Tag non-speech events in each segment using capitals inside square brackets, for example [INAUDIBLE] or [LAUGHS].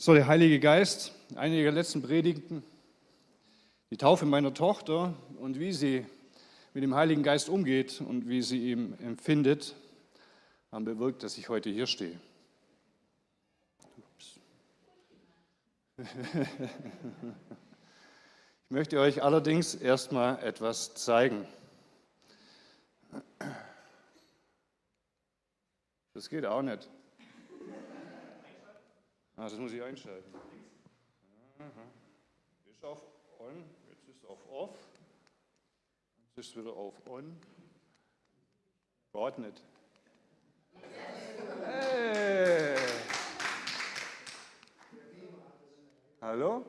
So, der Heilige Geist, eine der letzten Predigten, die Taufe meiner Tochter und wie sie mit dem Heiligen Geist umgeht und wie sie ihn empfindet, haben bewirkt, dass ich heute hier stehe. [LAUGHS] Ich möchte euch allerdings erstmal etwas zeigen. Das geht auch nicht. Ah, das muss ich einschalten. Ist auf On, jetzt ist auf Off. Jetzt ist wieder auf On. Nicht. Hey. Hallo?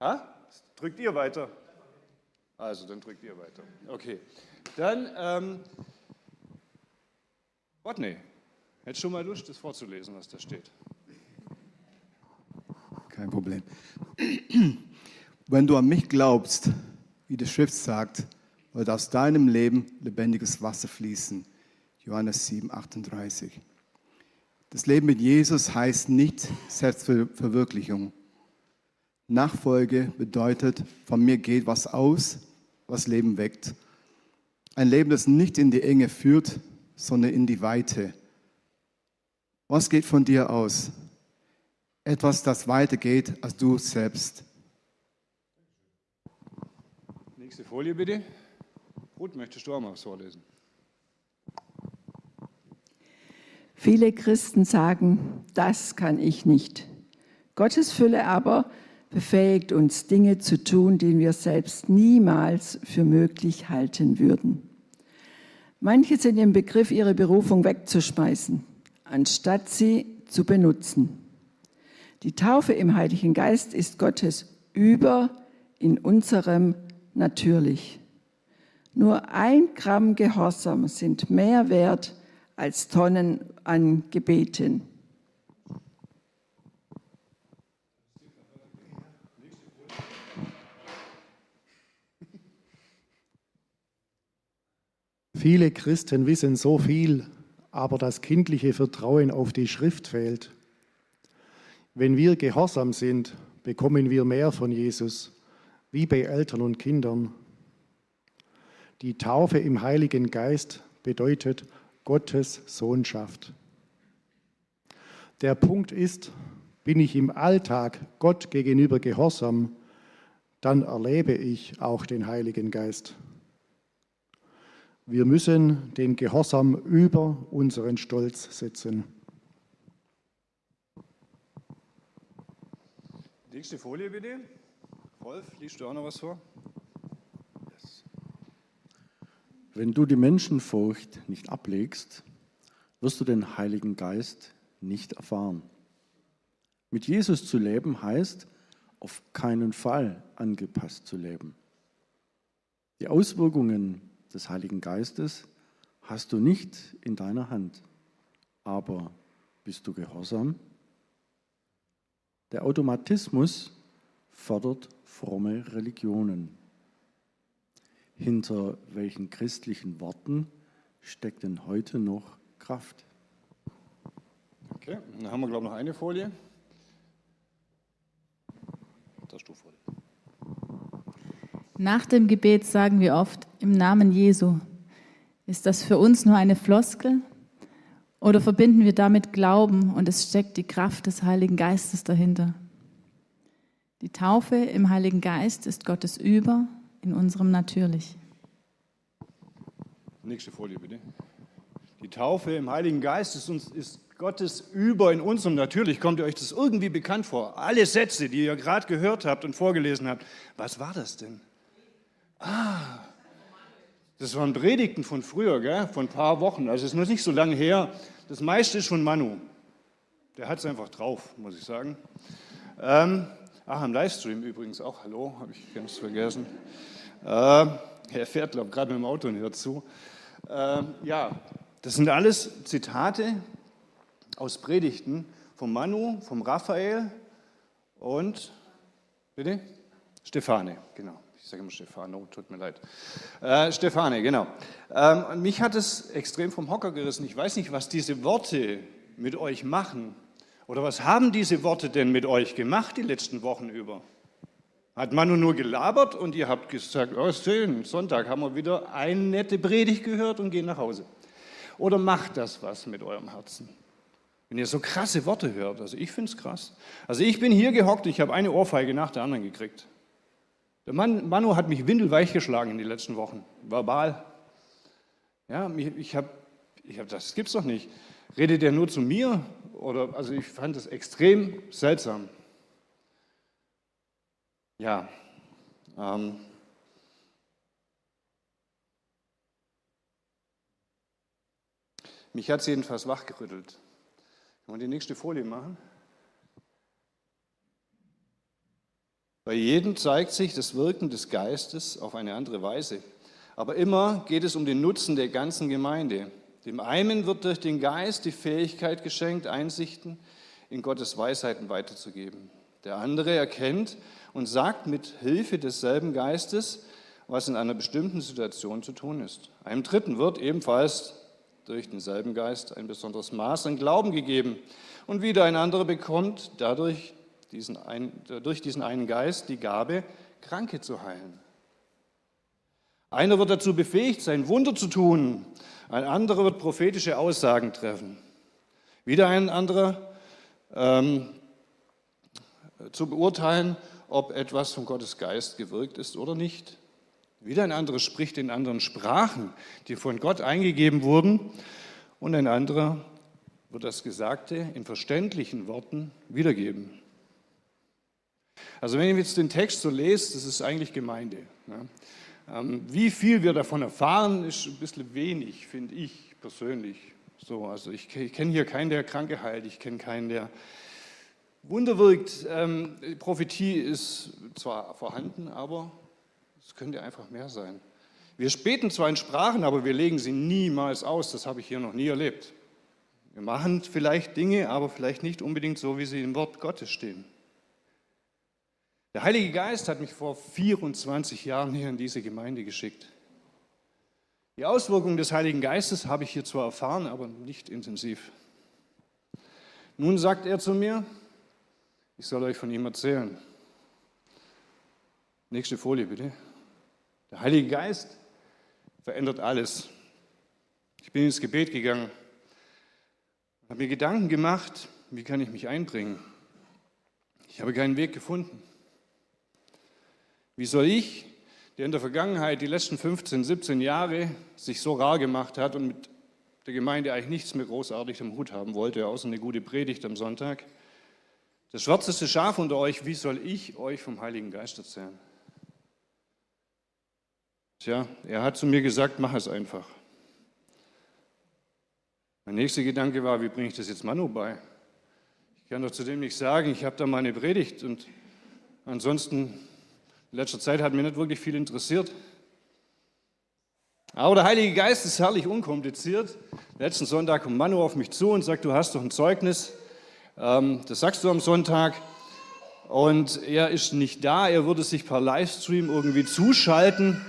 Ha? Drückt ihr weiter? Also, dann drückt ihr weiter. Okay. Dann, ähm, Rodney, hättest du mal Lust, das vorzulesen, was da steht? Kein Problem. [CLEARS THROAT] Wenn du an mich glaubst, wie die Schrift sagt, wird aus deinem Leben lebendiges Wasser fließen. Johannes 7, 38. Das Leben mit Jesus heißt nicht Selbstverwirklichung. Nachfolge bedeutet, von mir geht was aus, was Leben weckt. Ein Leben, das nicht in die Enge führt, sondern in die Weite. Was geht von dir aus? Etwas, das weitergeht als du selbst. Nächste Folie bitte. Ruth, möchtest du auch mal vorlesen? Viele Christen sagen, das kann ich nicht. Gottes Fülle aber befähigt uns, Dinge zu tun, die wir selbst niemals für möglich halten würden. Manche sind im Begriff, ihre Berufung wegzuschmeißen, anstatt sie zu benutzen. Die Taufe im Heiligen Geist ist Gottes über in unserem natürlich. Nur ein Gramm Gehorsam sind mehr wert als Tonnen an Gebeten. Viele Christen wissen so viel, aber das kindliche Vertrauen auf die Schrift fehlt. Wenn wir gehorsam sind, bekommen wir mehr von Jesus, wie bei Eltern und Kindern. Die Taufe im Heiligen Geist bedeutet Gottes Sohnschaft. Der Punkt ist, bin ich im Alltag Gott gegenüber gehorsam, dann erlebe ich auch den Heiligen Geist. Wir müssen den Gehorsam über unseren Stolz setzen. Nächste Folie bitte. Rolf, liest du auch noch was vor? Wenn du die Menschenfurcht nicht ablegst, wirst du den Heiligen Geist nicht erfahren. Mit Jesus zu leben heißt, auf keinen Fall angepasst zu leben. Die Auswirkungen des Heiligen Geistes hast du nicht in deiner Hand. Aber bist du gehorsam? Der Automatismus fördert fromme Religionen. Hinter welchen christlichen Worten steckt denn heute noch Kraft? Okay, dann haben wir, glaube ich, noch eine Folie. Das du Folie. Nach dem Gebet sagen wir oft im Namen Jesu. Ist das für uns nur eine Floskel oder verbinden wir damit Glauben und es steckt die Kraft des Heiligen Geistes dahinter? Die Taufe im Heiligen Geist ist Gottes Über in unserem Natürlich. Nächste Folie bitte. Die Taufe im Heiligen Geist ist, uns, ist Gottes Über in unserem Natürlich. Kommt ihr euch das irgendwie bekannt vor? Alle Sätze, die ihr gerade gehört habt und vorgelesen habt. Was war das denn? Ah, das waren Predigten von früher, gell? von ein paar Wochen. Also es ist noch nicht so lange her. Das meiste ist von Manu. Der hat es einfach drauf, muss ich sagen. Ähm, ach, im Livestream übrigens auch. Hallo, habe ich ganz vergessen. Äh, er fährt, glaube ich, gerade mit dem Auto und hört zu. Äh, ja, das sind alles Zitate aus Predigten vom Manu, vom Raphael und, bitte? Stefane, genau. Sage immer Stefano, tut mir leid. Äh, Stefane, genau. Ähm, mich hat es extrem vom Hocker gerissen. Ich weiß nicht, was diese Worte mit euch machen. Oder was haben diese Worte denn mit euch gemacht die letzten Wochen über? Hat Manu nur gelabert und ihr habt gesagt, oh schön, Sonntag haben wir wieder eine nette Predigt gehört und gehen nach Hause. Oder macht das was mit eurem Herzen? Wenn ihr so krasse Worte hört, also ich finde es krass. Also ich bin hier gehockt, ich habe eine Ohrfeige nach der anderen gekriegt. Der Mann, Manu hat mich windelweich geschlagen in den letzten Wochen, verbal. Ja, ich habe, ich hab, das gibt's doch nicht. Redet der nur zu mir? Oder, also ich fand das extrem seltsam. Ja, ähm, mich hat es jedenfalls wachgerüttelt. Kann man die nächste Folie machen? Bei jedem zeigt sich das Wirken des Geistes auf eine andere Weise. Aber immer geht es um den Nutzen der ganzen Gemeinde. Dem einen wird durch den Geist die Fähigkeit geschenkt, Einsichten in Gottes Weisheiten weiterzugeben. Der andere erkennt und sagt mit Hilfe desselben Geistes, was in einer bestimmten Situation zu tun ist. Einem Dritten wird ebenfalls durch denselben Geist ein besonderes Maß an Glauben gegeben. Und wieder ein anderer bekommt dadurch diesen ein, durch diesen einen Geist die Gabe, Kranke zu heilen. Einer wird dazu befähigt sein, Wunder zu tun. Ein anderer wird prophetische Aussagen treffen. Wieder ein anderer ähm, zu beurteilen, ob etwas von Gottes Geist gewirkt ist oder nicht. Wieder ein anderer spricht in anderen Sprachen, die von Gott eingegeben wurden. Und ein anderer wird das Gesagte in verständlichen Worten wiedergeben. Also wenn ihr jetzt den Text so lest, das ist eigentlich Gemeinde. Ne? wie viel wir davon erfahren, ist ein bisschen wenig, finde ich persönlich. So, also ich, ich kenne hier keinen, der Kranke heilt, ich kenne keinen, der Wunder wirkt. Ähm, Prophetie ist zwar vorhanden, aber es könnte einfach mehr sein. Wir späten zwar in Sprachen, aber wir legen sie niemals aus. Das habe ich hier noch nie erlebt. Wir machen vielleicht Dinge, aber vielleicht nicht unbedingt so, wie sie im Wort Gottes stehen. Der Heilige Geist hat mich vor 24 Jahren hier in diese Gemeinde geschickt. Die Auswirkungen des Heiligen Geistes habe ich hier zwar erfahren, aber nicht intensiv. Nun sagt er zu mir, ich soll euch von ihm erzählen. Nächste Folie bitte. Der Heilige Geist verändert alles. Ich bin ins Gebet gegangen, habe mir Gedanken gemacht, wie kann ich mich einbringen. Ich habe keinen Weg gefunden. Wie soll ich, der in der Vergangenheit die letzten 15, 17 Jahre sich so rar gemacht hat und mit der Gemeinde eigentlich nichts mehr großartig am Hut haben wollte, außer eine gute Predigt am Sonntag, das schwarzeste Schaf unter euch, wie soll ich euch vom Heiligen Geist erzählen? Tja, er hat zu mir gesagt, mach es einfach. Mein nächster Gedanke war, wie bringe ich das jetzt Manu bei? Ich kann doch zudem nicht sagen, ich habe da mal eine Predigt und ansonsten in letzter Zeit hat mich nicht wirklich viel interessiert. Aber der Heilige Geist ist herrlich unkompliziert. Letzten Sonntag kommt Manu auf mich zu und sagt, du hast doch ein Zeugnis. Ähm, das sagst du am Sonntag. Und er ist nicht da, er würde sich per Livestream irgendwie zuschalten.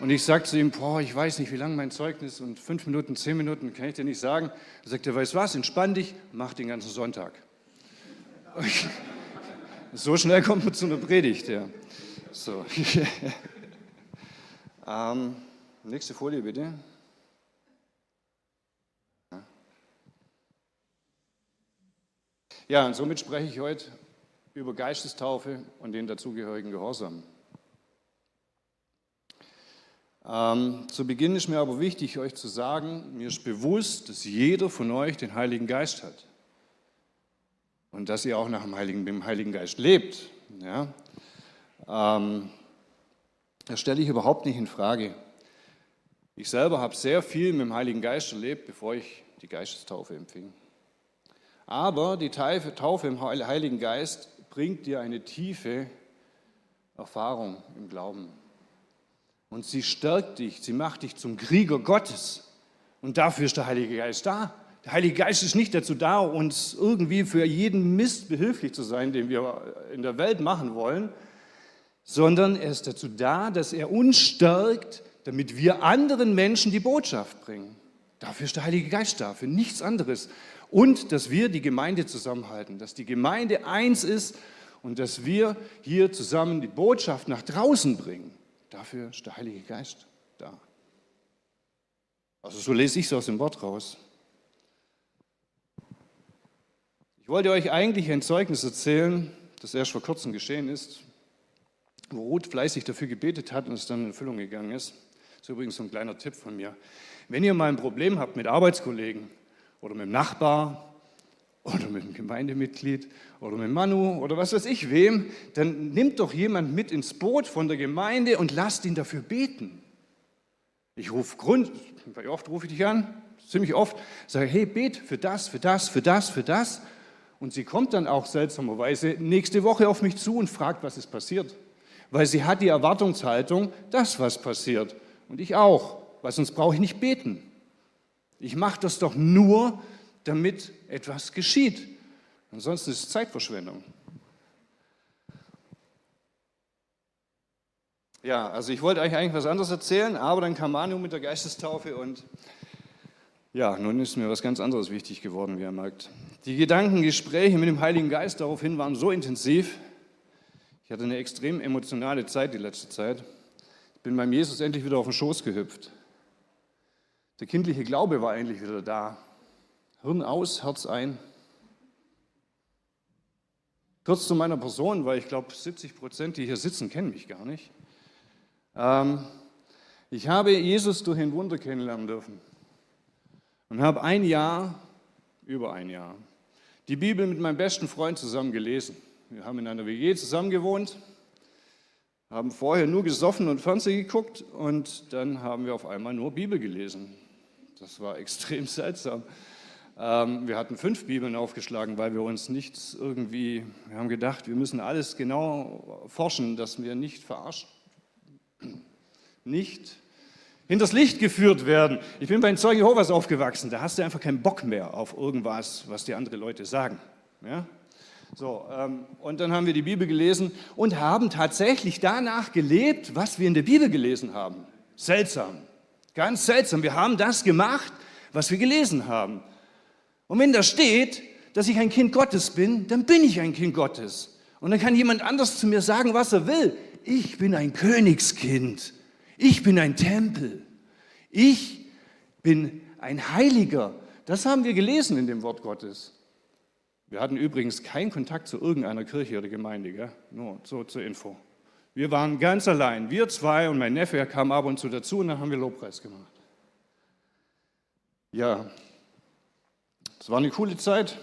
Und ich sage zu ihm, boah, ich weiß nicht, wie lange mein Zeugnis und fünf Minuten, zehn Minuten kann ich dir nicht sagen. Er sagt, er weiß was, entspann dich, mach den ganzen Sonntag. [LAUGHS] so schnell kommt man zu einer Predigt, ja. So. [LAUGHS] ähm, nächste Folie bitte. Ja, und somit spreche ich heute über Geistestaufe und den dazugehörigen Gehorsam. Ähm, zu Beginn ist mir aber wichtig, euch zu sagen, mir ist bewusst, dass jeder von euch den Heiligen Geist hat und dass ihr auch nach dem Heiligen, dem Heiligen Geist lebt. Ja? Ähm, das stelle ich überhaupt nicht in Frage. Ich selber habe sehr viel mit dem Heiligen Geist erlebt, bevor ich die Geistestaufe empfing. Aber die Taufe im Heiligen Geist bringt dir eine tiefe Erfahrung im Glauben. Und sie stärkt dich, sie macht dich zum Krieger Gottes. Und dafür ist der Heilige Geist da. Der Heilige Geist ist nicht dazu da, uns irgendwie für jeden Mist behilflich zu sein, den wir in der Welt machen wollen. Sondern er ist dazu da, dass er uns stärkt, damit wir anderen Menschen die Botschaft bringen. Dafür ist der Heilige Geist da, für nichts anderes. Und dass wir die Gemeinde zusammenhalten, dass die Gemeinde eins ist und dass wir hier zusammen die Botschaft nach draußen bringen. Dafür ist der Heilige Geist da. Also so lese ich es aus dem Wort raus. Ich wollte euch eigentlich ein Zeugnis erzählen, das erst vor kurzem geschehen ist, wo Ruth fleißig dafür gebetet hat und es dann in Erfüllung gegangen ist. Das ist übrigens so ein kleiner Tipp von mir. Wenn ihr mal ein Problem habt mit Arbeitskollegen oder mit dem Nachbar oder mit einem Gemeindemitglied oder mit Manu oder was weiß ich wem, dann nimmt doch jemand mit ins Boot von der Gemeinde und lasst ihn dafür beten. Ich rufe Grund, wie oft rufe ich dich an? Ziemlich oft, sage, hey, bet für das, für das, für das, für das. Und sie kommt dann auch seltsamerweise nächste Woche auf mich zu und fragt, was ist passiert. Weil sie hat die Erwartungshaltung, dass was passiert. Und ich auch, weil sonst brauche ich nicht beten. Ich mache das doch nur, damit etwas geschieht. Ansonsten ist es Zeitverschwendung. Ja, also ich wollte euch eigentlich was anderes erzählen, aber dann kam Manu mit der Geistestaufe und ja, nun ist mir was ganz anderes wichtig geworden, wie ihr merkt. Die Gedankengespräche mit dem Heiligen Geist daraufhin waren so intensiv. Ich hatte eine extrem emotionale Zeit die letzte Zeit. Ich bin beim Jesus endlich wieder auf den Schoß gehüpft. Der kindliche Glaube war endlich wieder da. Hirn aus, Herz ein. Kurz zu meiner Person, weil ich glaube, 70 Prozent, die hier sitzen, kennen mich gar nicht. Ähm, ich habe Jesus durch ein Wunder kennenlernen dürfen und habe ein Jahr, über ein Jahr, die Bibel mit meinem besten Freund zusammen gelesen. Wir haben in einer WG zusammen gewohnt, haben vorher nur gesoffen und Fernsehen geguckt und dann haben wir auf einmal nur Bibel gelesen. Das war [LAUGHS] extrem seltsam. Ähm, wir hatten fünf Bibeln aufgeschlagen, weil wir uns nichts irgendwie, wir haben gedacht, wir müssen alles genau forschen, dass wir nicht verarscht, [CLEARS THROAT] nicht hinters Licht geführt werden. Ich bin bei den Zeugen Jehovas aufgewachsen, da hast du einfach keinen Bock mehr auf irgendwas, was die anderen Leute sagen. Ja? So, ähm, und dann haben wir die Bibel gelesen und haben tatsächlich danach gelebt, was wir in der Bibel gelesen haben. Seltsam, ganz seltsam. Wir haben das gemacht, was wir gelesen haben. Und wenn da steht, dass ich ein Kind Gottes bin, dann bin ich ein Kind Gottes. Und dann kann jemand anders zu mir sagen, was er will. Ich bin ein Königskind. Ich bin ein Tempel. Ich bin ein Heiliger. Das haben wir gelesen in dem Wort Gottes. Wir hatten übrigens keinen Kontakt zu irgendeiner Kirche oder Gemeinde, gell? nur so zur Info. Wir waren ganz allein, wir zwei und mein Neffe kam ab und zu dazu und dann haben wir Lobpreis gemacht. Ja, es war eine coole Zeit.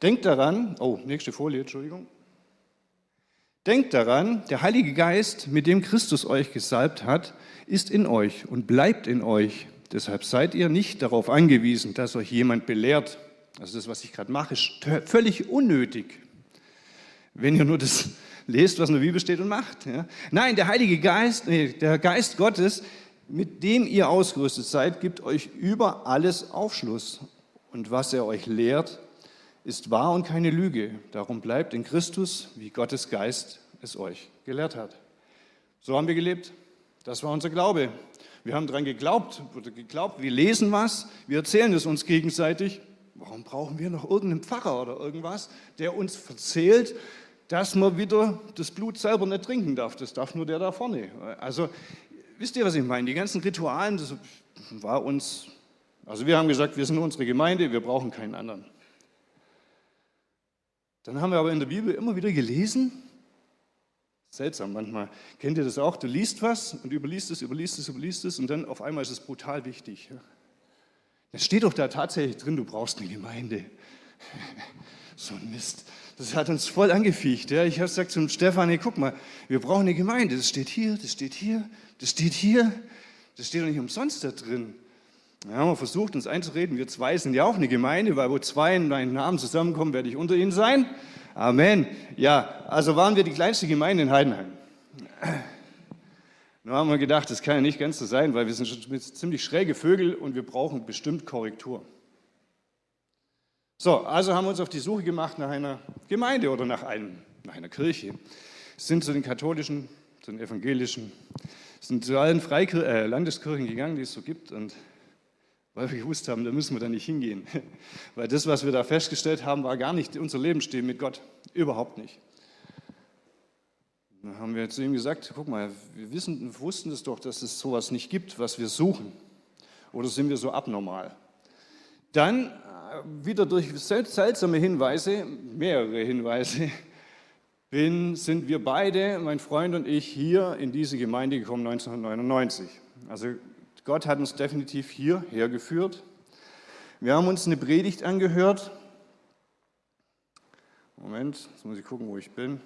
Denkt daran, oh, nächste Folie, Entschuldigung. Denkt daran, der Heilige Geist, mit dem Christus euch gesalbt hat, ist in euch und bleibt in euch. Deshalb seid ihr nicht darauf angewiesen, dass euch jemand belehrt. Also das, was ich gerade mache, ist völlig unnötig, wenn ihr nur das [LAUGHS] lest, was in der Bibel steht und macht. Ja? Nein, der Heilige Geist, nee, der Geist Gottes, mit dem ihr ausgerüstet seid, gibt euch über alles Aufschluss. Und was er euch lehrt, ist wahr und keine Lüge. Darum bleibt in Christus, wie Gottes Geist es euch gelehrt hat. So haben wir gelebt. Das war unser Glaube. Wir haben daran geglaubt, geglaubt, wir lesen was, wir erzählen es uns gegenseitig. Warum brauchen wir noch irgendeinen Pfarrer oder irgendwas, der uns erzählt, dass man wieder das Blut selber nicht trinken darf? Das darf nur der da vorne. Also, wisst ihr, was ich meine? Die ganzen Ritualen, das war uns, also wir haben gesagt, wir sind unsere Gemeinde, wir brauchen keinen anderen. Dann haben wir aber in der Bibel immer wieder gelesen, seltsam manchmal, kennt ihr das auch? Du liest was und überliest es, überliest es, überliest es und dann auf einmal ist es brutal wichtig. Es steht doch da tatsächlich drin, du brauchst eine Gemeinde. [LAUGHS] So ein Mist. Das hat uns voll angefiecht. Ja. Ich habe gesagt zum Stefan, hey, guck mal, wir brauchen eine Gemeinde. Das steht hier, das steht hier, das steht hier. Das steht doch nicht umsonst da drin. Wir haben versucht, uns einzureden, wir zwei sind ja auch eine Gemeinde, weil wo zwei in meinen Namen zusammenkommen, werde ich unter ihnen sein. Amen. Ja, also waren wir die kleinste Gemeinde in Heidenheim. Nun haben wir gedacht, das kann ja nicht ganz so sein, weil wir sind schon ziemlich schräge Vögel und wir brauchen bestimmt Korrektur. So, also haben wir uns auf die Suche gemacht nach einer Gemeinde oder nach, einem, nach einer Kirche. sind zu den katholischen, zu den evangelischen, sind zu allen Freikir äh, Landeskirchen gegangen, die es so gibt. Und weil wir gewusst haben, da müssen wir da nicht hingehen. [LAUGHS] Weil das, was wir da festgestellt haben, war gar nicht unser Lebensstil mit Gott. Überhaupt nicht. Dann haben wir zu ihm gesagt, guck mal, wir wissen, wussten es doch, dass es sowas nicht gibt, was wir suchen. Oder sind wir so abnormal? Dann äh, wieder durch seltsame Hinweise, mehrere Hinweise, bin, sind wir beide, mein Freund und ich, hier in diese Gemeinde gekommen 1999. Also Gott hat uns definitiv hierher geführt. Wir haben uns eine Predigt angehört. Moment, jetzt muss ich gucken, wo ich bin.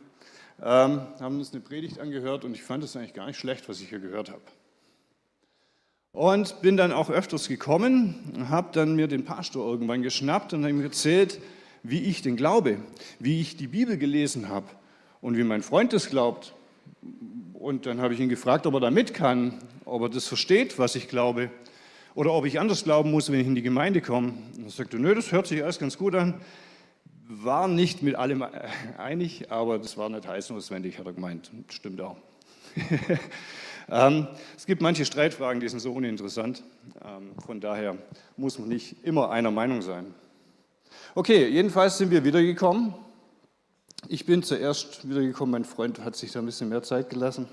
Ähm, haben uns eine Predigt angehört und ich fand es eigentlich gar nicht schlecht, was ich hier gehört habe. Und bin dann auch öfters gekommen, habe dann mir den Pastor irgendwann geschnappt und ihm erzählt, wie ich den glaube, wie ich die Bibel gelesen habe und wie mein Freund es glaubt. Und dann habe ich ihn gefragt, ob er da mit kann, ob er das versteht, was ich glaube, oder ob ich anders glauben muss, wenn ich in die Gemeinde komme. Und er sagte, nö, das hört sich alles ganz gut an. War nicht mit allem einig, aber das war nicht heiß notwendig, hat er gemeint. Stimmt auch. [LAUGHS] Ähm, es gibt manche Streitfragen, die sind so uninteressant. Ähm, von daher muss man nicht immer einer Meinung sein. Okay, jedenfalls sind wir wiedergekommen. Ich bin zuerst wiedergekommen, mein Freund hat sich da ein bisschen mehr Zeit gelassen.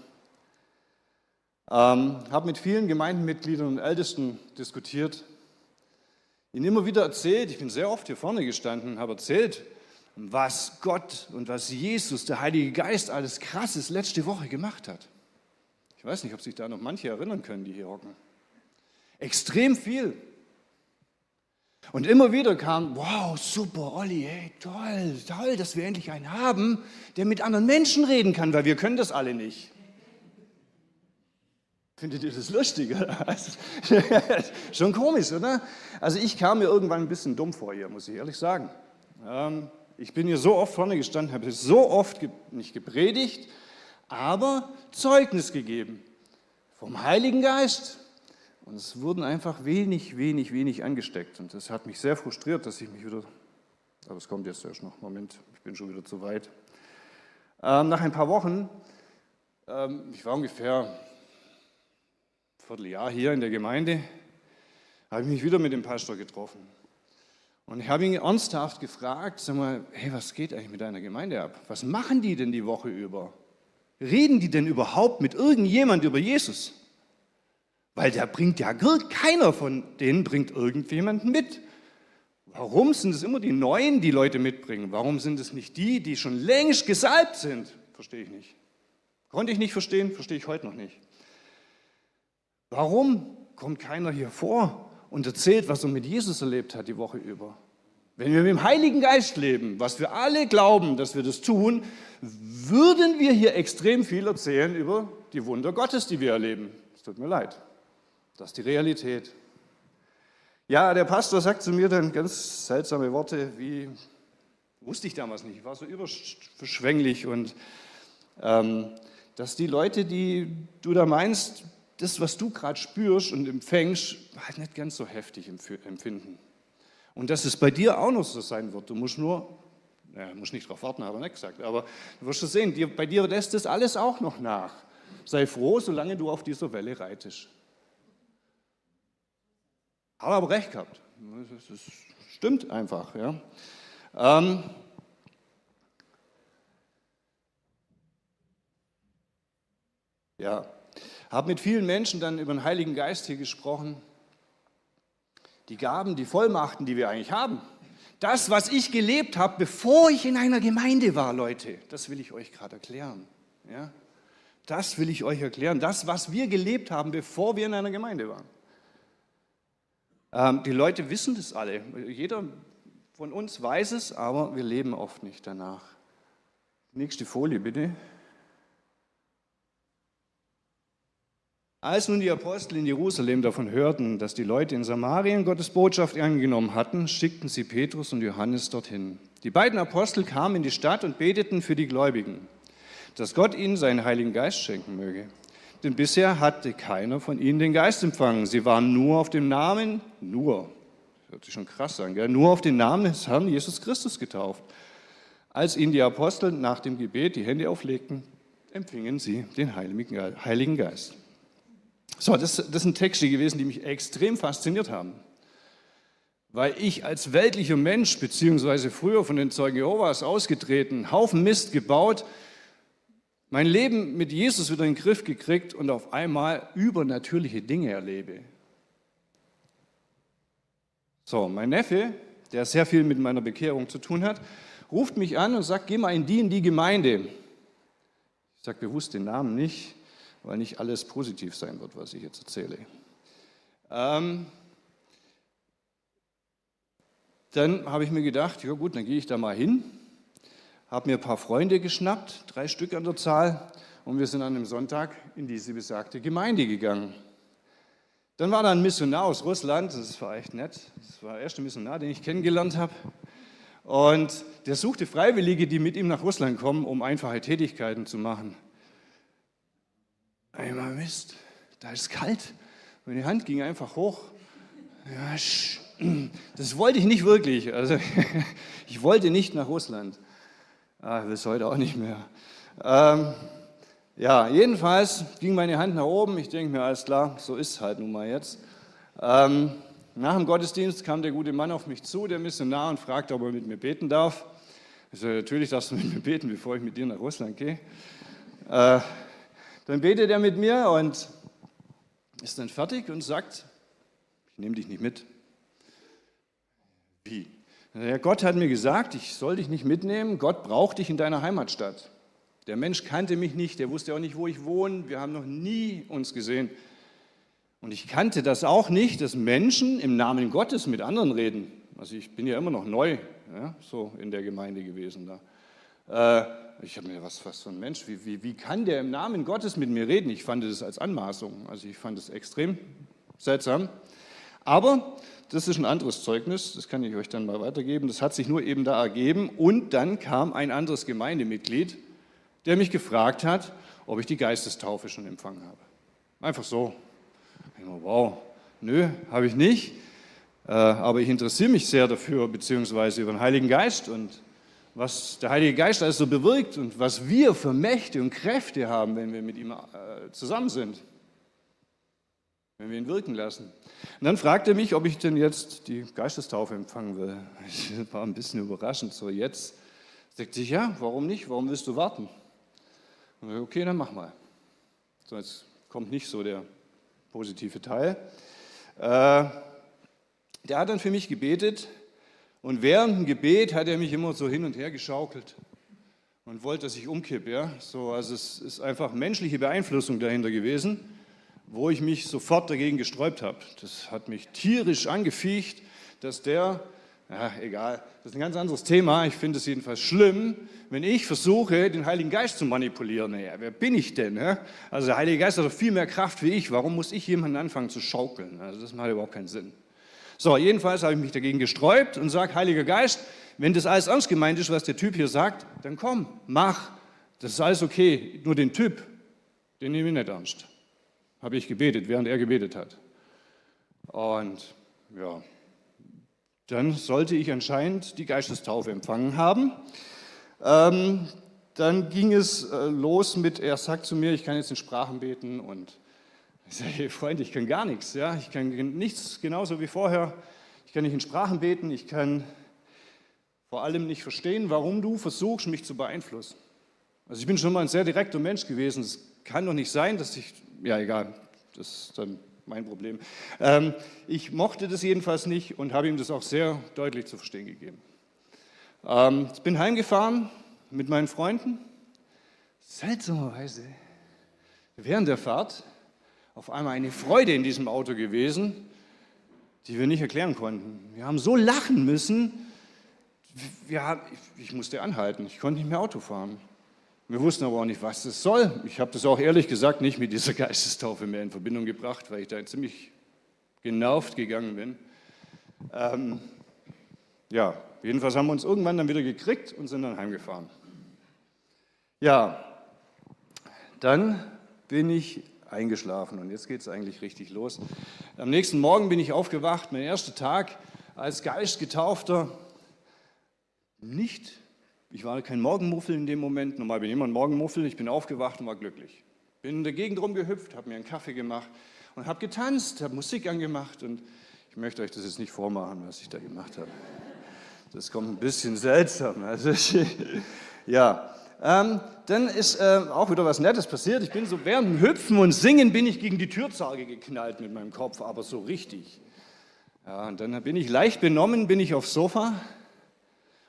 Ähm, habe mit vielen Gemeindemitgliedern und Ältesten diskutiert, ihnen immer wieder erzählt, ich bin sehr oft hier vorne gestanden, habe erzählt, was Gott und was Jesus, der Heilige Geist, alles Krasses letzte Woche gemacht hat. Ich weiß nicht, ob sich da noch manche erinnern können, die hier hocken. Extrem viel. Und immer wieder kam, wow, super, Olli, hey, toll, toll, dass wir endlich einen haben, der mit anderen Menschen reden kann, weil wir können das alle nicht. Findet ihr das lustig? [LAUGHS] Schon komisch, oder? Also ich kam mir irgendwann ein bisschen dumm vor hier, muss ich ehrlich sagen. Ähm, ich bin hier so oft vorne gestanden, habe so oft nicht gepredigt, aber Zeugnis gegeben vom Heiligen Geist. Und es wurden einfach wenig, wenig, wenig angesteckt. Und das hat mich sehr frustriert, dass ich mich wieder, aber es kommt jetzt erst noch, Moment, ich bin schon wieder zu weit. Ähm, nach ein paar Wochen, ähm, ich war ungefähr Vierteljahr hier in der Gemeinde, habe ich mich wieder mit dem Pastor getroffen. Und ich habe ihn ernsthaft gefragt, sag mal, hey, was geht eigentlich mit deiner Gemeinde ab? Was machen die denn die Woche über? Reden die denn überhaupt mit irgendjemand über Jesus? Weil der bringt ja keiner von denen bringt irgendjemanden mit. Warum sind es immer die Neuen, die Leute mitbringen? Warum sind es nicht die, die schon längst gesalbt sind? Verstehe ich nicht. Konnte ich nicht verstehen, verstehe ich heute noch nicht. Warum kommt keiner hier vor und erzählt, was er mit Jesus erlebt hat die Woche über? Wenn wir mit dem Heiligen Geist leben, was wir alle glauben, dass wir das tun, würden wir hier extrem viel erzählen über die Wunder Gottes, die wir erleben. Es tut mir leid. Das ist die Realität. Ja, der Pastor sagt zu mir dann ganz seltsame Worte, wie, wusste ich damals nicht, ich war so überschwänglich und ähm, dass die Leute, die du da meinst, das, was du gerade spürst und empfängst, halt nicht ganz so heftig empfinden. Und dass es bei dir auch noch so sein wird. Du musst nur, ja, musst nicht darauf warten, habe ich nicht gesagt, aber du wirst schon sehen, dir, bei dir lässt das alles auch noch nach. Sei froh, solange du auf dieser Welle reitest. Habe aber recht gehabt. Das stimmt einfach. Ja. Ähm, ja, habe mit vielen Menschen dann über den Heiligen Geist hier gesprochen die Gaben, die Vollmachten, die wir eigentlich haben. Das, was ich gelebt habe, bevor ich in einer Gemeinde war, Leute, das will ich euch gerade erklären. Ja? Das will ich euch erklären. Das, was wir gelebt haben, bevor wir in einer Gemeinde waren. Ähm, die Leute wissen das alle. Jeder von uns weiß es, aber wir leben oft nicht danach. Nächste Folie bitte. Als nun die Apostel in Jerusalem davon hörten, dass die Leute in Samarien Gottes Botschaft angenommen hatten, schickten sie Petrus und Johannes dorthin. Die beiden Apostel kamen in die Stadt und beteten für die Gläubigen, dass Gott ihnen seinen Heiligen Geist schenken möge. Denn bisher hatte keiner von ihnen den Geist empfangen. Sie waren nur auf den Namen, nur, hört sich schon krass an, gell? nur auf den Namen des Herrn Jesus Christus getauft. Als ihnen die Apostel nach dem Gebet die Hände auflegten, empfingen sie den Heiligen Geist. So, das, das sind Texte gewesen, die mich extrem fasziniert haben. Weil ich als weltlicher Mensch, beziehungsweise früher von den Zeugen Jehovas ausgetreten, Haufen Mist gebaut, mein Leben mit Jesus wieder in den Griff gekriegt und auf einmal übernatürliche Dinge erlebe. So, mein Neffe, der sehr viel mit meiner Bekehrung zu tun hat, ruft mich an und sagt, geh mal in die in die Gemeinde. Ich sage bewusst den Namen nicht, weil nicht alles positiv sein wird, was ich jetzt erzähle. Ähm, dann habe ich mir gedacht, ja gut, dann gehe ich da mal hin, habe mir ein paar Freunde geschnappt, drei Stück an der Zahl, und wir sind an einem Sonntag in diese besagte Gemeinde gegangen. Dann war da ein Missionar aus Russland, das war echt nett, das war der erste Missionar, den ich kennengelernt habe. Und der suchte Freiwillige, die mit ihm nach Russland kommen, um einfache Tätigkeiten zu machen. Einmal Mist, da ist kalt. Meine Hand ging einfach hoch. Ja, das wollte ich nicht wirklich. Also, [LAUGHS] ich wollte nicht nach Russland. Ah, es heute auch nicht mehr. Ähm, ja, jedenfalls ging meine Hand nach oben. Ich denke mir, alles klar, so ist es halt nun mal jetzt. Ähm, nach dem Gottesdienst kam der gute Mann auf mich zu, der Missionar, und fragte, ob er mit mir beten darf. Ich sage, natürlich darfst du mit mir beten, bevor ich mit dir nach Russland gehe. Äh, dann betet er mit mir und ist dann fertig und sagt, ich nehme dich nicht mit. Wie? Ja, Gott hat mir gesagt, ich soll dich nicht mitnehmen. Gott braucht dich in deiner Heimatstadt. Der Mensch kannte mich nicht, der wusste auch nicht, wo ich wohne. Wir haben noch nie uns gesehen. Und ich kannte das auch nicht, dass Menschen im Namen Gottes mit anderen reden. Also ich bin ja immer noch neu, ja, so in der Gemeinde gewesen da. Äh, ich habe mir, was, was für ein Mensch, wie, wie, wie kann der im Namen Gottes mit mir reden? Ich fand das als Anmaßung, also ich fand es extrem seltsam. Aber das ist ein anderes Zeugnis, das kann ich euch dann mal weitergeben. Das hat sich nur eben da ergeben. Und dann kam ein anderes Gemeindemitglied, der mich gefragt hat, ob ich die Geistestaufe schon empfangen habe. Einfach so. Ich dachte, wow, nö, habe ich nicht. Äh, aber ich interessiere mich sehr dafür, beziehungsweise über den Heiligen Geist und was der Heilige Geist also bewirkt und was wir für Mächte und Kräfte haben, wenn wir mit ihm äh, zusammen sind, wenn wir ihn wirken lassen. Und dann fragte er mich, ob ich denn jetzt die Geistestaufe empfangen will. [LAUGHS] Ich war ein bisschen überraschend, so jetzt. Sagte ich, ja, warum nicht? Warum willst du warten? Und okay, dann mach mal. So, jetzt kommt nicht so der positive Teil. Äh, der hat dann für mich gebetet und während dem Gebet hat er mich immer so hin und her geschaukelt und wollte, dass ich umkippe. Ja? So, also es ist einfach menschliche Beeinflussung dahinter gewesen, wo ich mich sofort dagegen gesträubt habe. Das hat mich tierisch angefiecht, dass der, ja, egal, das ist ein ganz anderes Thema. Ich finde es jedenfalls schlimm, wenn ich versuche, den Heiligen Geist zu manipulieren. Naja, wer bin ich denn? Ja? Also der Heilige Geist hat doch viel mehr Kraft wie ich. Warum muss ich jemanden anfangen zu schaukeln? Also das macht überhaupt keinen Sinn. So, jedenfalls habe ich mich dagegen gesträubt und sage, Heiliger Geist, wenn das alles ernst gemeint ist, was der Typ hier sagt, dann komm, mach. Das ist alles okay. Nur den Typ, den nehme ich nicht ernst. Habe ich gebetet, während er gebetet hat. Und ja, dann sollte ich anscheinend die Geistestaufe empfangen haben. Ähm, dann ging es äh, los mit, er sagt zu mir, ich kann jetzt in Sprachen beten und ich sage, hey Freund, ich kann gar nichts. Ja? Ich kann nichts genauso wie vorher. Ich kann nicht in Sprachen beten. Ich kann vor allem nicht verstehen, warum du versuchst, mich zu beeinflussen. Also ich bin schon mal ein sehr direkter Mensch gewesen. Es kann doch nicht sein, dass ich, ja egal, das ist dann mein Problem. Ähm, ich mochte das jedenfalls nicht und habe ihm das auch sehr deutlich zu verstehen gegeben. Ähm, ich bin heimgefahren mit meinen Freunden. Seltsamerweise, während der Fahrt auf einmal eine Freude in diesem Auto gewesen, die wir nicht erklären konnten. Wir haben so lachen müssen, wir, ich musste anhalten, ich konnte nicht mehr Auto fahren. Wir wussten aber auch nicht, was das soll. Ich habe das auch ehrlich gesagt nicht mit dieser [LAUGHS] Geistestaufe mehr in Verbindung gebracht, weil ich da ziemlich genervt gegangen bin. Ähm, ja, jedenfalls haben wir uns irgendwann dann wieder gekriegt und sind dann heimgefahren. Ja, dann bin ich eingeschlafen und jetzt geht es eigentlich richtig los. Am nächsten Morgen bin ich aufgewacht, mein erster Tag als Geistgetaufter, nicht ich war kein Morgenmuffel in dem Moment, normal bin ich immer ein Morgenmuffel, ich bin aufgewacht und war glücklich. Bin in der Gegend rumgehüpft, habe mir einen Kaffee gemacht und habe getanzt, habe Musik angemacht und ich möchte euch das jetzt nicht vormachen, was ich da gemacht habe. Das kommt ein bisschen seltsam. Also [LAUGHS] ja, ähm, dann ist äh, auch wieder was Nettes passiert. Ich bin so während dem Hüpfen und Singen bin ich gegen die Türzarge geknallt mit meinem Kopf, aber so richtig. Ja, und dann bin ich leicht benommen, bin ich aufs Sofa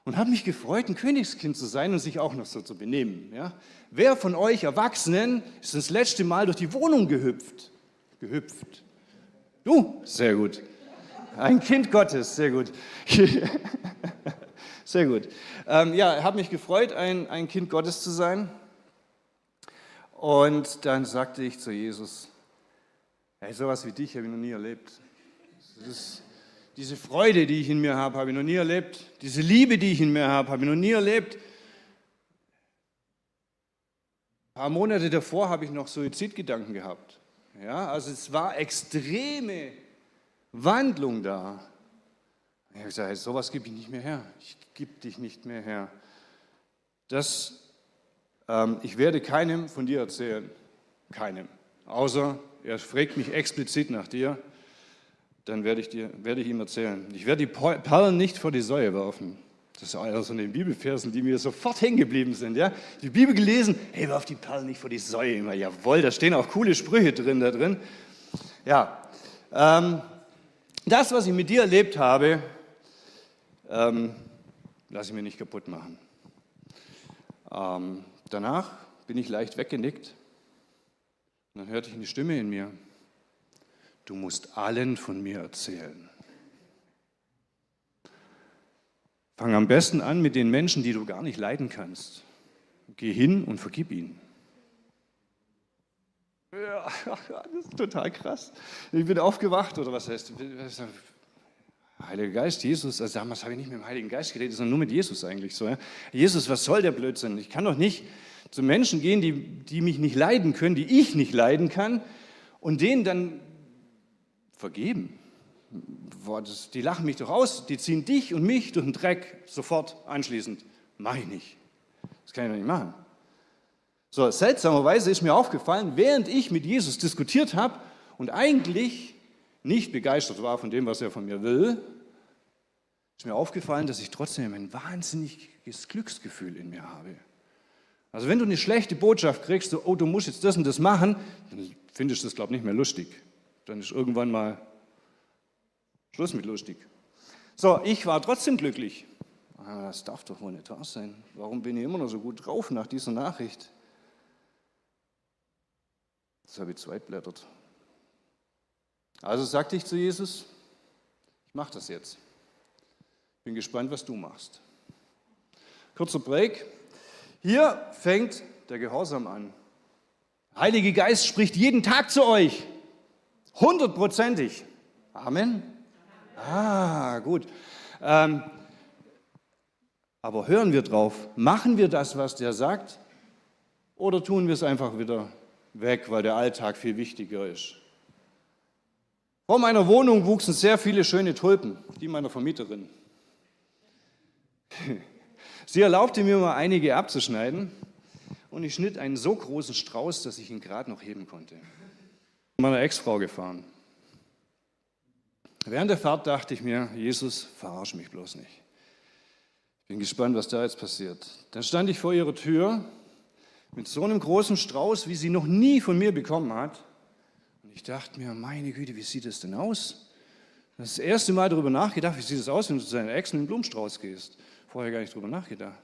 und habe mich gefreut, ein Königskind zu sein und sich auch noch so zu benehmen. Ja? Wer von euch Erwachsenen ist das letzte Mal durch die Wohnung gehüpft? Gehüpft. Du? Sehr gut. Ein Kind Gottes, sehr gut. [LAUGHS] sehr gut. Ähm, ja, habe mich gefreut, ein, ein Kind Gottes zu sein. Und dann sagte ich zu Jesus, hey, sowas wie dich habe ich noch nie erlebt. Ist, diese Freude, die ich in mir habe, habe ich noch nie erlebt. Diese Liebe, die ich in mir habe, habe ich noch nie erlebt. Ein paar Monate davor habe ich noch Suizidgedanken gehabt. Ja, also es war extreme Wandlung da. Ich habe gesagt, sowas gebe ich nicht mehr her. Ich gebe dich nicht mehr her. Das, ähm, ich werde keinem von dir erzählen. Keinem. Außer er fragt mich explizit nach dir, dann werde ich, dir, werde ich ihm erzählen. Ich werde die Perlen nicht vor die Säue werfen. Das ist einer von den Bibelversen, die mir sofort hängen geblieben sind. Ja? Die Bibel gelesen, hey, werf die Perlen nicht vor die Säue. Immer, jawohl, da stehen auch coole Sprüche drin da drin. Ja, ähm, das, was ich mit dir erlebt habe, ähm, lasse ich mir nicht kaputt machen. Ähm, danach bin ich leicht weggenickt. Und dann hörte ich eine Stimme in mir. Du musst allen von mir erzählen. Fang am besten an mit den Menschen, die du gar nicht leiden kannst. Geh hin und vergib ihnen. Ja, [LAUGHS] das ist total krass. Ich bin aufgewacht, oder was heißt, Heiliger Geist, Jesus, also damals habe ich nicht mit dem Heiligen Geist geredet, sondern nur mit Jesus eigentlich so. Ja? Jesus, was soll der Blödsinn? Ich kann doch nicht zu Menschen gehen, die, die mich nicht leiden können, die ich nicht leiden kann, und denen dann vergeben. Die lachen mich doch aus, die ziehen dich und mich durch den Dreck sofort anschließend. Mach ich nicht. Das kann ich doch nicht machen. So, seltsamerweise ist mir aufgefallen, während ich mit Jesus diskutiert habe und eigentlich nicht begeistert war von dem, was er von mir will, ist mir aufgefallen, dass ich trotzdem ein wahnsinniges Glücksgefühl in mir habe. Also wenn du eine schlechte Botschaft kriegst, so, oh, du musst jetzt das und das machen, dann findest du das, glaube ich, nicht mehr lustig. Dann ist irgendwann mal Schluss mit lustig. So, ich war trotzdem glücklich. Ah, das darf doch wohl nicht wahr sein. Warum bin ich immer noch so gut drauf nach dieser Nachricht? Das habe ich zweitblättert. Also sagte ich zu Jesus, ich mache das jetzt. Bin gespannt, was du machst. Kurzer Break. Hier fängt der Gehorsam an. Heilige Geist spricht jeden Tag zu euch. Hundertprozentig. Amen. Ah, gut. Ähm, aber hören wir drauf? Machen wir das, was der sagt? Oder tun wir es einfach wieder weg, weil der Alltag viel wichtiger ist. Vor meiner Wohnung wuchsen sehr viele schöne Tulpen, die meiner Vermieterin. Sie erlaubte mir mal einige abzuschneiden und ich schnitt einen so großen Strauß, dass ich ihn gerade noch heben konnte. Mit meiner Ex-Frau gefahren. Während der Fahrt dachte ich mir, Jesus, verarsch mich bloß nicht. Ich bin gespannt, was da jetzt passiert. Dann stand ich vor ihrer Tür mit so einem großen Strauß, wie sie noch nie von mir bekommen hat. Und ich dachte mir, meine Güte, wie sieht das denn aus? Das erste Mal darüber nachgedacht, wie sieht es aus, wenn du zu deiner Ex in den Blumenstrauß gehst. Vorher gar nicht darüber nachgedacht.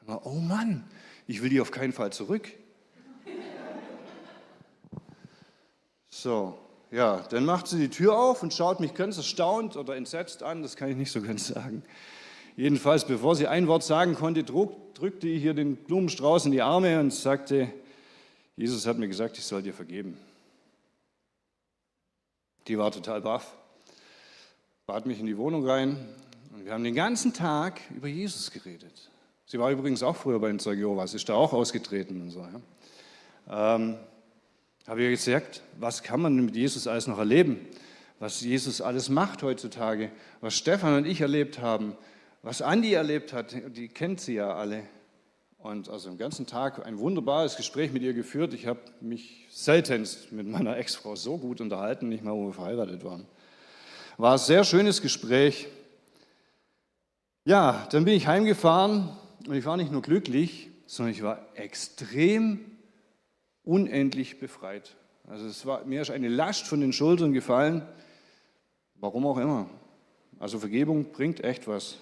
Aber, oh Mann, ich will die auf keinen Fall zurück. So, ja, dann macht sie die Tür auf und schaut mich ganz erstaunt oder entsetzt an, das kann ich nicht so ganz sagen. Jedenfalls, bevor sie ein Wort sagen konnte, drückte ich ihr den Blumenstrauß in die Arme und sagte, Jesus hat mir gesagt, ich soll dir vergeben. Die war total baff, bat mich in die Wohnung rein und wir haben den ganzen Tag über Jesus geredet. Sie war übrigens auch früher bei den Zeugen Jehovas, ist da auch ausgetreten und so. Ja. Ähm, habe ich gesagt, was kann man mit Jesus alles noch erleben? Was Jesus alles macht heutzutage, was Stefan und ich erlebt haben, was Andi erlebt hat, die kennt sie ja alle. Und also den ganzen Tag ein wunderbares Gespräch mit ihr geführt. Ich habe mich seltenst mit meiner Ex-Frau so gut unterhalten, nicht mal, wo wir verheiratet waren. War ein sehr schönes Gespräch. Ja, dann bin ich heimgefahren und ich war nicht nur glücklich, sondern ich war extrem unendlich befreit. Also es war, mir ist eine Last von den Schultern gefallen, warum auch immer. Also Vergebung bringt echt was.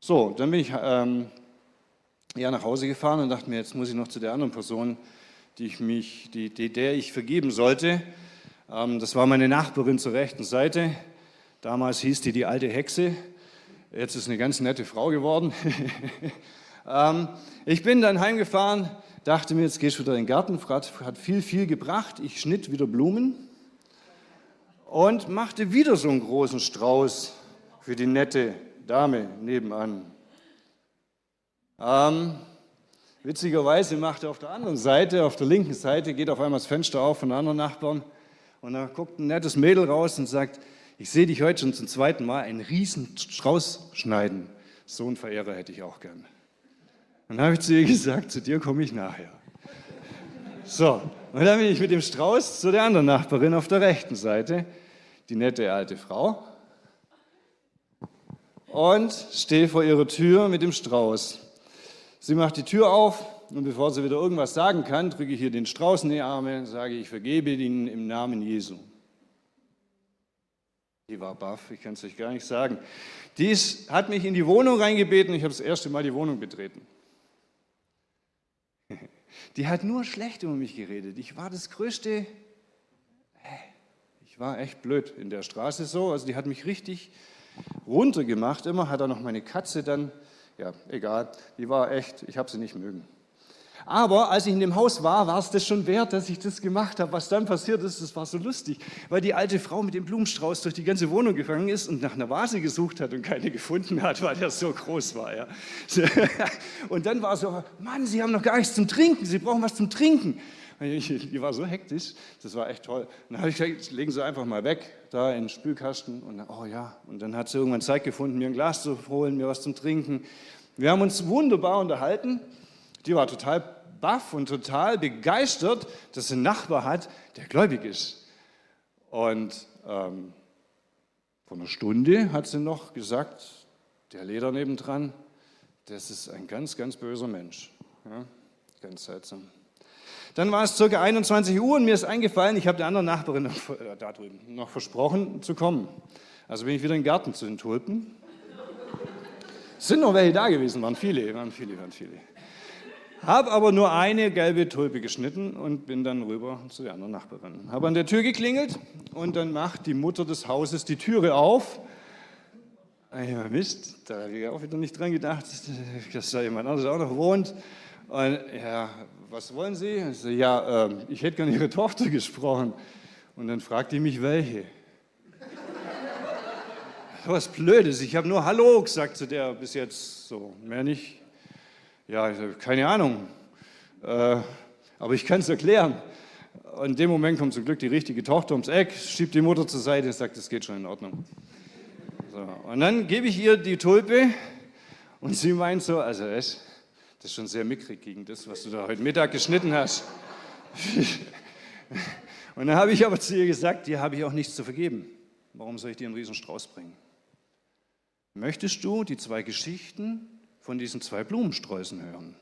So, dann bin ich ähm, ja, nach Hause gefahren und dachte mir, jetzt muss ich noch zu der anderen Person, die ich mich, die, die der ich vergeben sollte. Ähm, das war meine Nachbarin zur rechten Seite. Damals hieß die die alte Hexe. Jetzt ist eine ganz nette Frau geworden. [LAUGHS] ähm, ich bin dann heimgefahren, dachte mir, jetzt gehst du wieder in den Garten, hat viel, viel gebracht. Ich schnitt wieder Blumen und machte wieder so einen großen Strauß für die nette Dame nebenan. Ähm, witzigerweise macht er auf der anderen Seite, auf der linken Seite, geht auf einmal das Fenster auf von anderen Nachbarn und da guckt ein nettes Mädel raus und sagt, ich sehe dich heute schon zum zweiten Mal einen riesen Strauß schneiden. So einen Verehrer hätte ich auch gern. Dann habe ich zu ihr gesagt, zu dir komme ich nachher. So, und dann bin ich mit dem Strauß zu der anderen Nachbarin auf der rechten Seite, die nette alte Frau, und stehe vor ihrer Tür mit dem Strauß. Sie macht die Tür auf und bevor sie wieder irgendwas sagen kann, drücke ich ihr den Strauß in die Arme, sage ich vergebe ihnen im Namen Jesu. Die war baff, ich kann es euch gar nicht sagen. Die ist, hat mich in die Wohnung reingebeten, ich habe das erste Mal die Wohnung betreten. [LAUGHS] Die hat nur schlecht über mich geredet. Ich war das größte, ich war echt blöd in der Straße so, also die hat mich richtig runtergemacht. Immer hat er noch meine Katze dann ja, egal, die war echt, ich habe sie nicht mögen. Aber als ich in dem Haus war, war es das schon wert, dass ich das gemacht habe. Was dann passiert ist, das war so lustig, weil die alte Frau mit dem Blumenstrauß durch die ganze Wohnung gegangen ist und nach einer Vase gesucht hat und keine gefunden hat, weil der so groß war. Ja. [LAUGHS] Und dann war so, Mann, Sie haben noch gar nichts zum Trinken, Sie brauchen was zum Trinken. [LAUGHS] Die war so hektisch, das war echt toll. Dann habe ich gesagt, legen Sie einfach mal weg, da in den Spülkasten. Und dann, oh ja, und dann hat sie irgendwann Zeit gefunden, mir ein Glas zu holen, mir was zum Trinken. Wir haben uns wunderbar unterhalten. Die war total baff und total begeistert, dass sie einen Nachbar hat, der gläubig ist. Und ähm, vor einer Stunde hat sie noch gesagt, der Leder nebendran, das ist ein ganz, ganz böser Mensch. Ja, ganz seltsam. Dann war es circa 21 Uhr und mir ist eingefallen, ich habe der anderen Nachbarin äh, da drüben noch versprochen zu kommen. Also bin ich wieder in den Garten zu den Tulpen. Es sind noch welche da gewesen, waren viele, waren viele, waren viele. Habe aber nur eine gelbe Tulpe geschnitten und bin dann rüber zu der anderen Nachbarin. Habe an der Tür geklingelt und dann macht die Mutter des Hauses die Türe auf. Ja, Mist, da habe ich auch wieder nicht dran gedacht, dass da jemand anderes auch noch wohnt. Und ja, was wollen Sie? So, ja, äh, ich hätte gerne Ihre Tochter gesprochen. Und dann fragt die mich, welche. [LAUGHS] Was Blödes, ich habe nur Hallo gesagt zu der bis jetzt, so, mehr nicht. Ja, keine Ahnung, äh, aber ich kann es erklären. Und in dem Moment kommt zum Glück die richtige Tochter ums Eck, schiebt die Mutter zur Seite und sagt, das geht schon in Ordnung. So, und dann gebe ich ihr die Tulpe und sie meint so, also es das ist schon sehr mickrig gegen das, was du da heute Mittag geschnitten hast. [LAUGHS] Und dann habe ich aber zu ihr gesagt, dir habe ich auch nichts zu vergeben. Warum soll ich dir einen riesen Strauß bringen? Möchtest du die zwei Geschichten von diesen zwei Blumensträußen hören?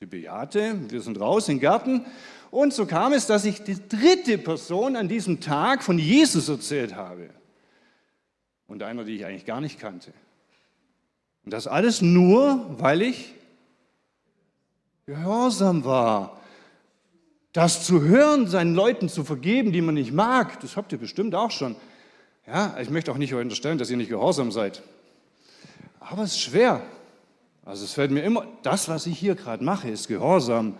Sie bejahte, wir sind raus den Garten und so kam es, dass ich die dritte Person an diesem Tag von Jesus erzählt habe. Und einer, die ich eigentlich gar nicht kannte. Und das alles nur, weil ich gehorsam war. Das zu hören, seinen Leuten zu vergeben, die man nicht mag, das habt ihr bestimmt auch schon. Ja, ich möchte auch nicht unterstellen, dass ihr nicht gehorsam seid. Aber es ist schwer. Also es fällt mir immer, das, was ich hier gerade mache, ist Gehorsam.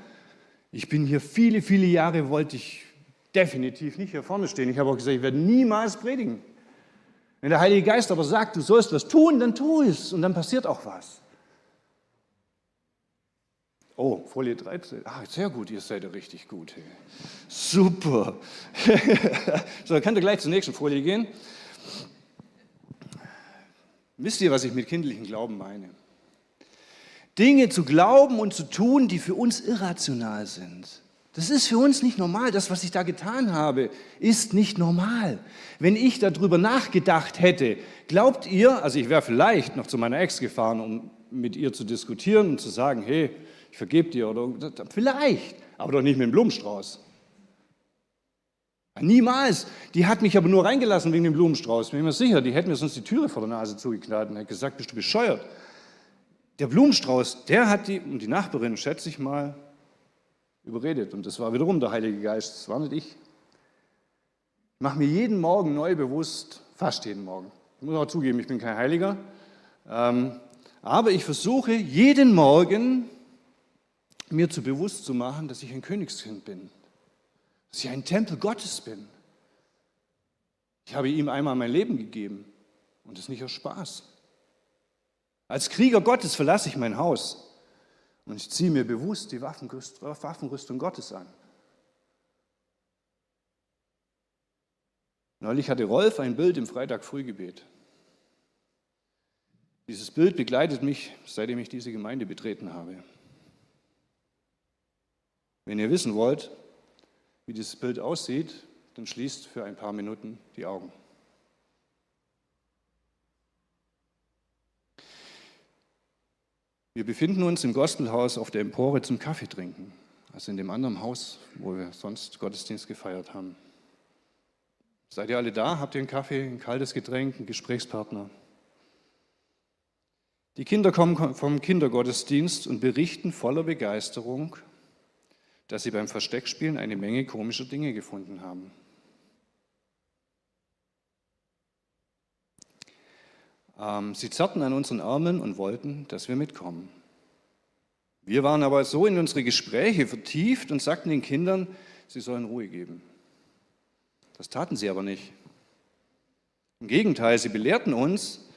Ich bin hier viele, viele Jahre, wollte ich definitiv nicht hier vorne stehen. Ich habe auch gesagt, ich werde niemals predigen. Wenn der Heilige Geist aber sagt, du sollst was tun, dann tu es und dann passiert auch was. Oh, Folie 13. Ah, sehr gut, ihr seid richtig gut. Super. [LAUGHS] so, könnt ihr gleich zur nächsten Folie gehen. Wisst ihr, was ich mit kindlichem Glauben meine? Dinge zu glauben und zu tun, die für uns irrational sind. Das ist für uns nicht normal. Das, was ich da getan habe, ist nicht normal. Wenn ich darüber nachgedacht hätte, glaubt ihr, also ich wäre vielleicht noch zu meiner Ex gefahren, um mit ihr zu diskutieren und zu sagen, hey, ich vergebe dir oder vielleicht, aber doch nicht mit dem Blumenstrauß. Niemals. Die hat mich aber nur reingelassen wegen dem Blumenstrauß. Bin mir sicher, die hätten mir sonst die Türe vor der Nase zugeknallt und hätte gesagt, bist du bescheuert. Der Blumenstrauß, der hat die, und die Nachbarin, schätze ich mal, überredet. Und das war wiederum der Heilige Geist, das war nicht ich. Ich mache mir jeden Morgen neu bewusst, fast jeden Morgen. Ich muss auch zugeben, ich bin kein Heiliger. Ähm, aber ich versuche jeden Morgen mir zu bewusst zu machen, dass ich ein Königskind bin dass ich ein Tempel Gottes bin. Ich habe ihm einmal mein Leben gegeben und das nicht aus Spaß. Als Krieger Gottes verlasse ich mein Haus und ich ziehe mir bewusst die Waffenrüstung Gottes an. Neulich hatte Rolf ein Bild im Freitag-Frühgebet. Dieses Bild begleitet mich, seitdem ich diese Gemeinde betreten habe. Wenn ihr wissen wollt, wie dieses Bild aussieht, dann schließt für ein paar Minuten die Augen. Wir befinden uns im Gospelhaus auf der Empore zum Kaffee trinken, also in dem anderen Haus, wo wir sonst Gottesdienst gefeiert haben. Seid ihr alle da? Habt ihr einen Kaffee, ein kaltes Getränk, einen Gesprächspartner? Die Kinder kommen vom Kindergottesdienst und berichten voller Begeisterung dass sie beim Versteckspielen eine Menge komischer Dinge gefunden haben. Ähm, sie zerrten an unseren Armen und wollten, dass wir mitkommen. Wir waren aber so in unsere Gespräche vertieft und sagten den Kindern, sie sollen Ruhe geben. Das taten sie aber nicht. Im Gegenteil, sie belehrten uns,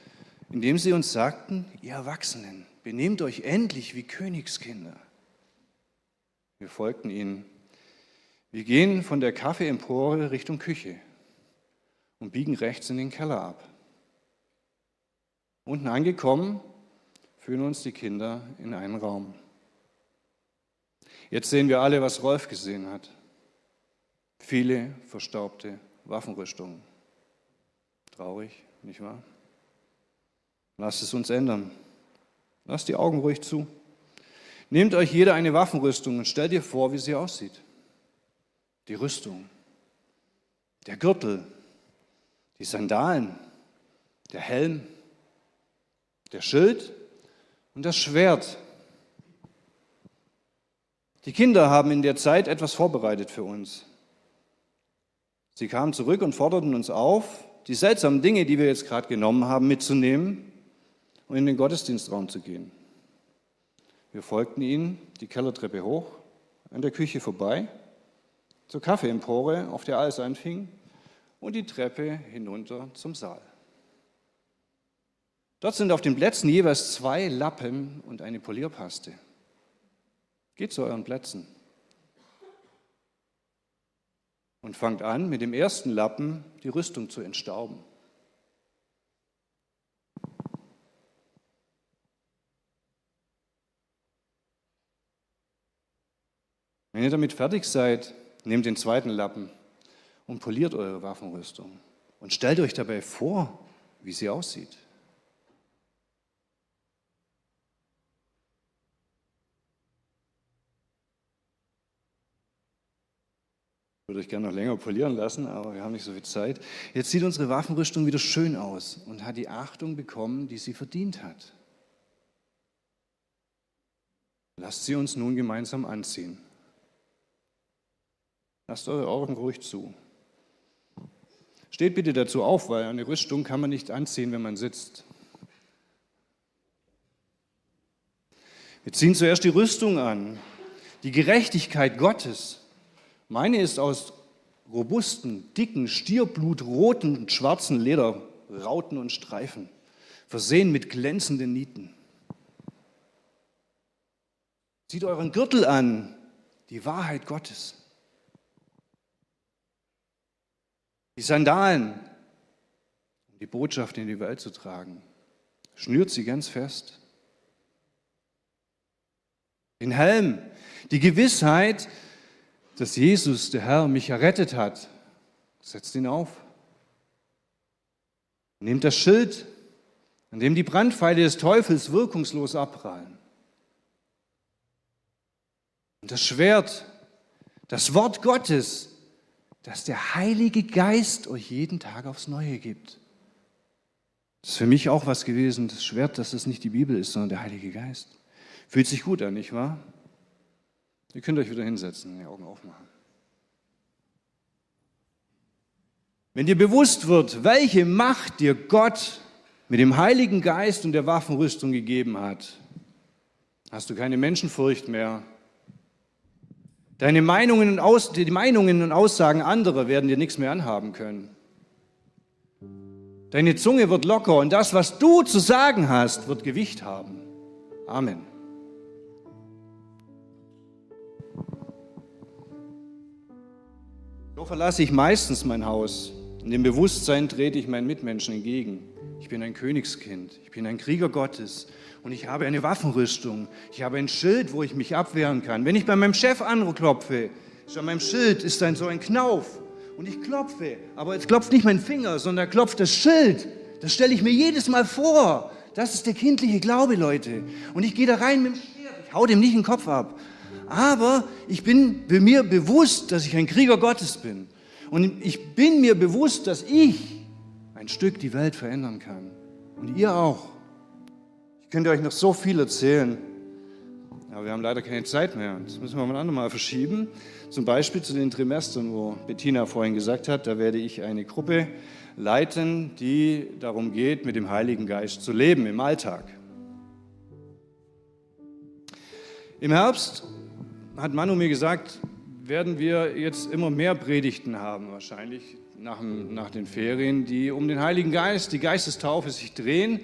indem sie uns sagten, ihr Erwachsenen, benehmt euch endlich wie Königskinder. Wir folgten ihnen. Wir gehen von der Kaffeeempore Richtung Küche und biegen rechts in den Keller ab. Unten angekommen, führen uns die Kinder in einen Raum. Jetzt sehen wir alle, was Rolf gesehen hat. Viele verstaubte Waffenrüstungen. Traurig, nicht wahr? Lasst es uns ändern. Lasst die Augen ruhig zu. Nehmt euch jeder eine Waffenrüstung und stellt ihr vor, wie sie aussieht. Die Rüstung, der Gürtel, die Sandalen, der Helm, der Schild und das Schwert. Die Kinder haben in der Zeit etwas vorbereitet für uns. Sie kamen zurück und forderten uns auf, die seltsamen Dinge, die wir jetzt gerade genommen haben, mitzunehmen und in den Gottesdienstraum zu gehen. Wir folgten ihnen die Kellertreppe hoch, an der Küche vorbei, zur Kaffeeempore, auf der alles anfing, und die Treppe hinunter zum Saal. Dort sind auf den Plätzen jeweils zwei Lappen und eine Polierpaste. Geht zu euren Plätzen und fangt an, mit dem ersten Lappen die Rüstung zu entstauben. Wenn ihr damit fertig seid, nehmt den zweiten Lappen und poliert eure Waffenrüstung und stellt euch dabei vor, wie sie aussieht. Ich würde euch gerne noch länger polieren lassen, aber wir haben nicht so viel Zeit. Jetzt sieht unsere Waffenrüstung wieder schön aus und hat die Achtung bekommen, die sie verdient hat. Lasst sie uns nun gemeinsam anziehen. Lasst eure Augen ruhig zu. Steht bitte dazu auf, weil eine Rüstung kann man nicht anziehen, wenn man sitzt. Wir ziehen zuerst die Rüstung an, die Gerechtigkeit Gottes. Meine ist aus robusten, dicken, stierblutroten und schwarzen Leder, Rauten und Streifen, versehen mit glänzenden Nieten. Zieht euren Gürtel an, die Wahrheit Gottes. Die Sandalen, um die Botschaft in die Welt zu tragen. schnürt sie ganz fest. Den Helm, die Gewissheit, dass Jesus, der Herr, mich errettet hat, setzt ihn auf. Nehmt das Schild, an dem die Brandpfeile des Teufels wirkungslos abprallen. Und das Schwert, das Wort Gottes, das der Heilige Geist euch jeden Tag aufs Neue gibt. Das ist für mich auch was gewesen, das Schwert, dass es nicht die Bibel ist, sondern der Heilige Geist. Fühlt sich gut an, nicht wahr? Ihr könnt euch wieder hinsetzen, die Augen aufmachen. Wenn dir bewusst wird, welche Macht dir Gott mit dem Heiligen Geist und der Waffenrüstung gegeben hat, hast du keine Menschenfurcht mehr. Deine Meinungen und Aus, die Meinungen und Aussagen anderer werden dir nichts mehr anhaben können. Deine Zunge wird locker und das, was du zu sagen hast, wird Gewicht haben. Amen. So verlasse ich meistens mein Haus. In dem Bewusstsein trete ich meinen Mitmenschen entgegen. Ich bin ein Königskind, ich bin ein Krieger Gottes und ich habe eine Waffenrüstung. Ich habe ein Schild, wo ich mich abwehren kann. Wenn ich bei meinem Chef anklopfe, ist an meinem Schild ist dann so ein Knauf und ich klopfe, aber jetzt klopft nicht mein Finger, sondern klopft das Schild. Das stelle ich mir jedes Mal vor. Das ist der kindliche Glaube, Leute. Und ich gehe da rein mit dem Schwert. Ich hau dem nicht den Kopf ab. Aber ich bin mir bewusst, dass ich ein Krieger Gottes bin. Und ich bin mir bewusst, dass ich ein Stück die Welt verändern kann. Und ihr auch. Ich könnte euch noch so viel erzählen, aber wir haben leider keine Zeit mehr. Das müssen wir mal andermal verschieben. Zum Beispiel zu den Trimestern, wo Bettina vorhin gesagt hat, da werde ich eine Gruppe leiten, die darum geht, mit dem Heiligen Geist zu leben im Alltag. Im Herbst hat Manu mir gesagt, werden wir jetzt immer mehr Predigten haben, wahrscheinlich nach, nach den Ferien, die um den Heiligen Geist, die Geistestaufe sich drehen.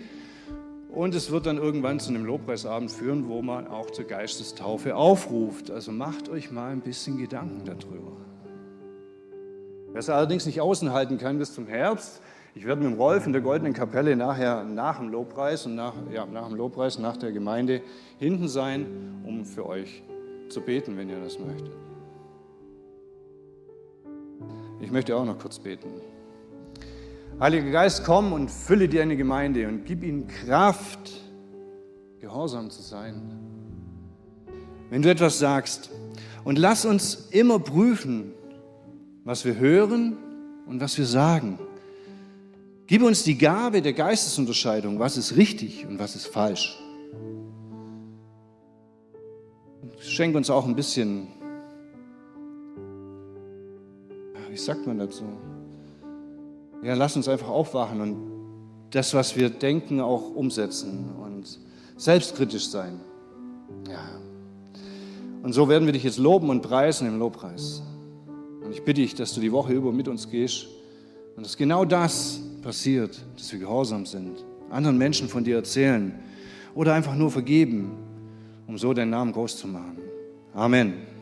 Und es wird dann irgendwann zu einem Lobpreisabend führen, wo man auch zur Geistestaufe aufruft. Also macht euch mal ein bisschen Gedanken darüber. Wer es allerdings nicht außen halten kann bis zum Herbst, ich werde mit dem Rolf in der Goldenen Kapelle nachher nach dem Lobpreis und nach, ja, nach dem Lobpreis, nach der Gemeinde hinten sein, um für euch zu beten, wenn ihr das möchtet. Ich möchte auch noch kurz beten. Heiliger Geist, komm und fülle dir eine Gemeinde und gib ihnen Kraft, gehorsam zu sein. Wenn du etwas sagst, und lass uns immer prüfen, was wir hören und was wir sagen. Gib uns die Gabe der Geistesunterscheidung, was ist richtig und was ist falsch. Schenk uns auch ein bisschen, wie sagt man dazu? Ja, lass uns einfach aufwachen und das, was wir denken, auch umsetzen und selbstkritisch sein. Ja. Und so werden wir dich jetzt loben und preisen im Lobpreis. Und ich bitte dich, dass du die Woche über mit uns gehst und dass genau das passiert, dass wir gehorsam sind, anderen Menschen von dir erzählen oder einfach nur vergeben, um so deinen Namen groß zu machen. Amen.